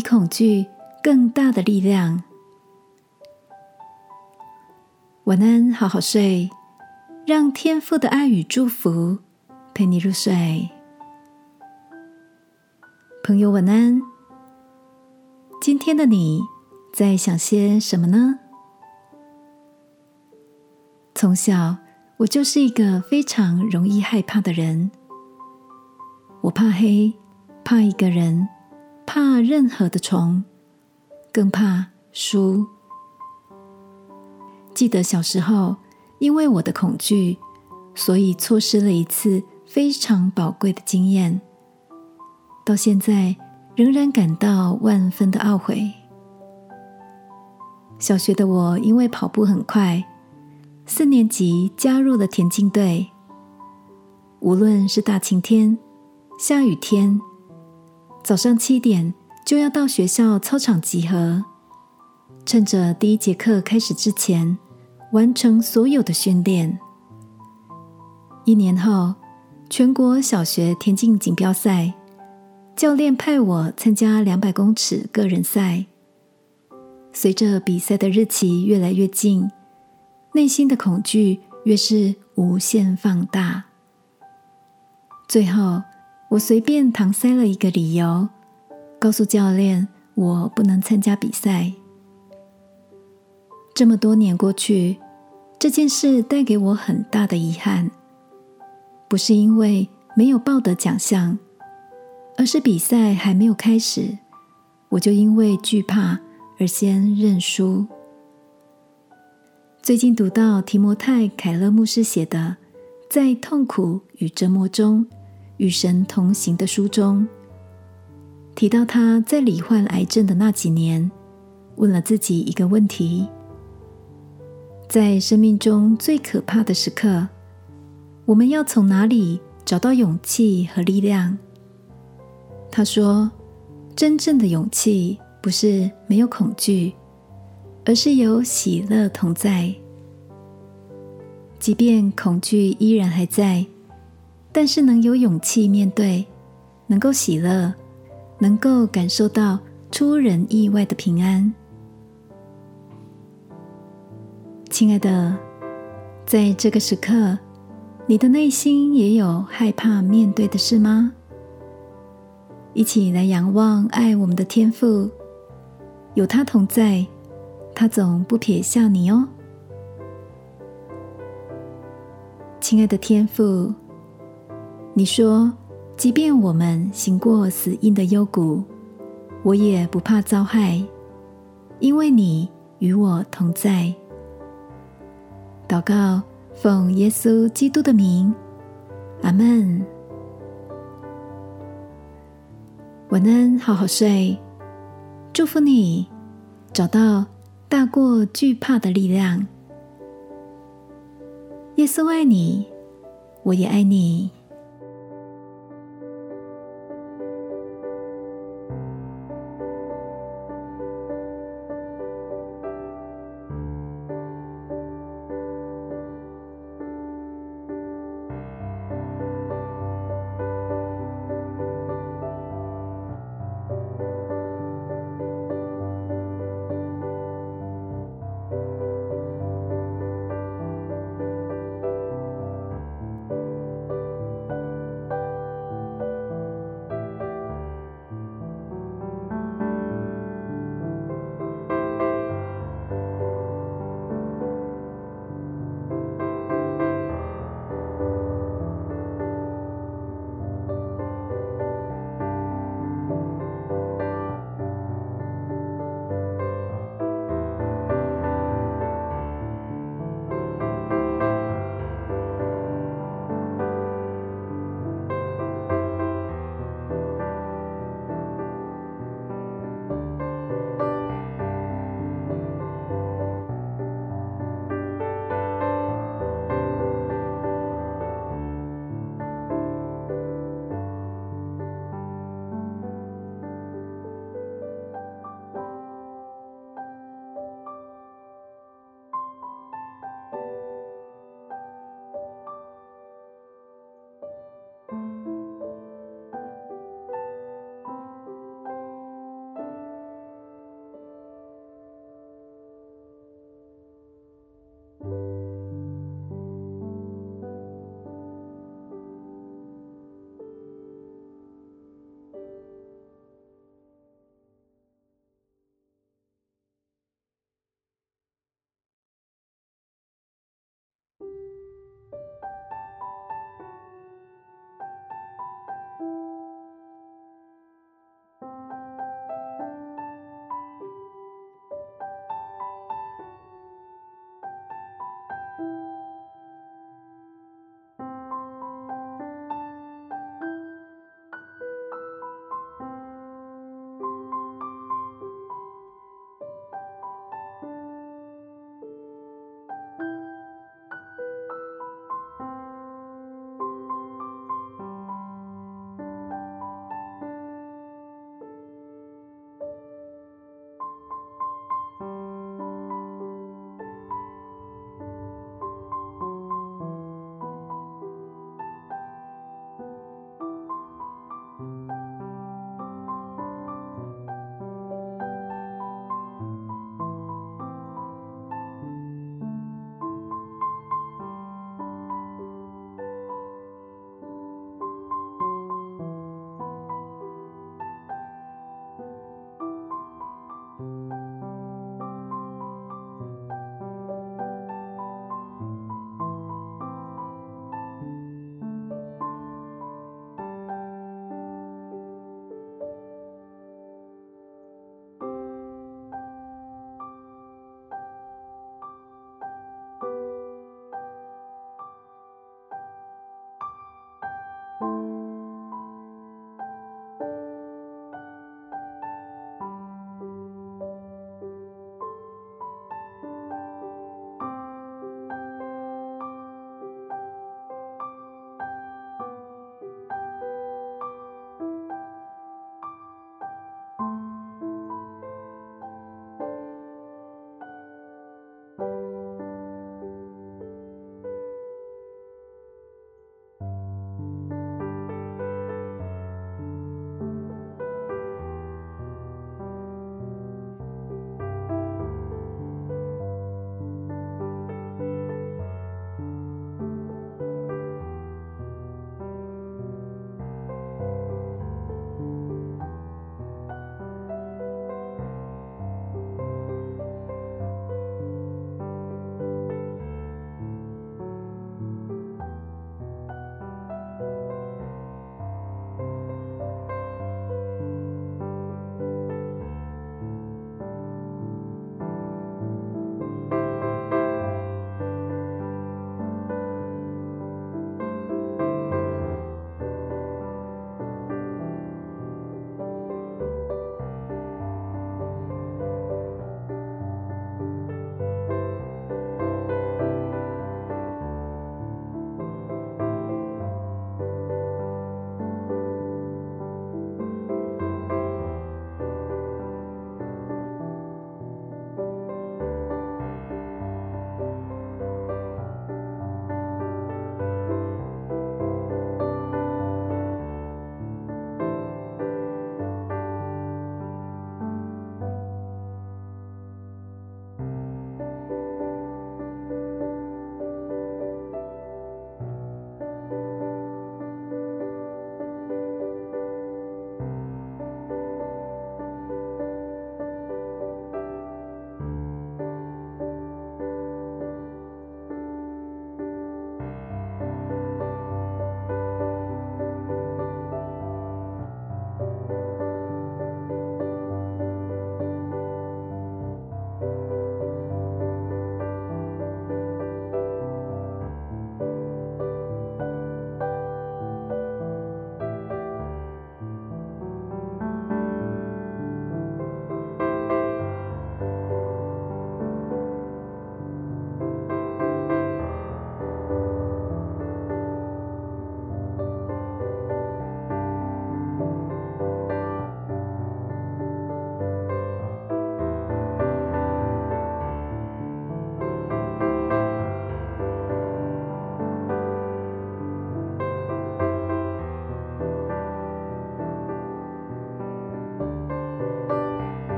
比恐惧更大的力量。晚安，好好睡，让天父的爱与祝福陪你入睡。朋友，晚安。今天的你在想些什么呢？从小，我就是一个非常容易害怕的人。我怕黑，怕一个人，怕任何的虫，更怕输。记得小时候，因为我的恐惧，所以错失了一次非常宝贵的经验。到现在，仍然感到万分的懊悔。小学的我，因为跑步很快。四年级加入了田径队，无论是大晴天、下雨天，早上七点就要到学校操场集合，趁着第一节课开始之前完成所有的训练。一年后，全国小学田径锦标赛，教练派我参加两百公尺个人赛。随着比赛的日期越来越近。内心的恐惧越是无限放大，最后我随便搪塞了一个理由，告诉教练我不能参加比赛。这么多年过去，这件事带给我很大的遗憾，不是因为没有报得奖项，而是比赛还没有开始，我就因为惧怕而先认输。最近读到提摩太·凯勒牧师写的《在痛苦与折磨中与神同行》的书中，提到他在罹患癌症的那几年，问了自己一个问题：在生命中最可怕的时刻，我们要从哪里找到勇气和力量？他说：“真正的勇气不是没有恐惧。”而是有喜乐同在，即便恐惧依然还在，但是能有勇气面对，能够喜乐，能够感受到出人意外的平安。亲爱的，在这个时刻，你的内心也有害怕面对的事吗？一起来仰望爱我们的天父，有他同在。他总不撇下你哦，亲爱的天父，你说，即便我们行过死荫的幽谷，我也不怕遭害，因为你与我同在。祷告，奉耶稣基督的名，阿门。晚安，好好睡，祝福你找到。大过惧怕的力量。耶稣爱你，我也爱你。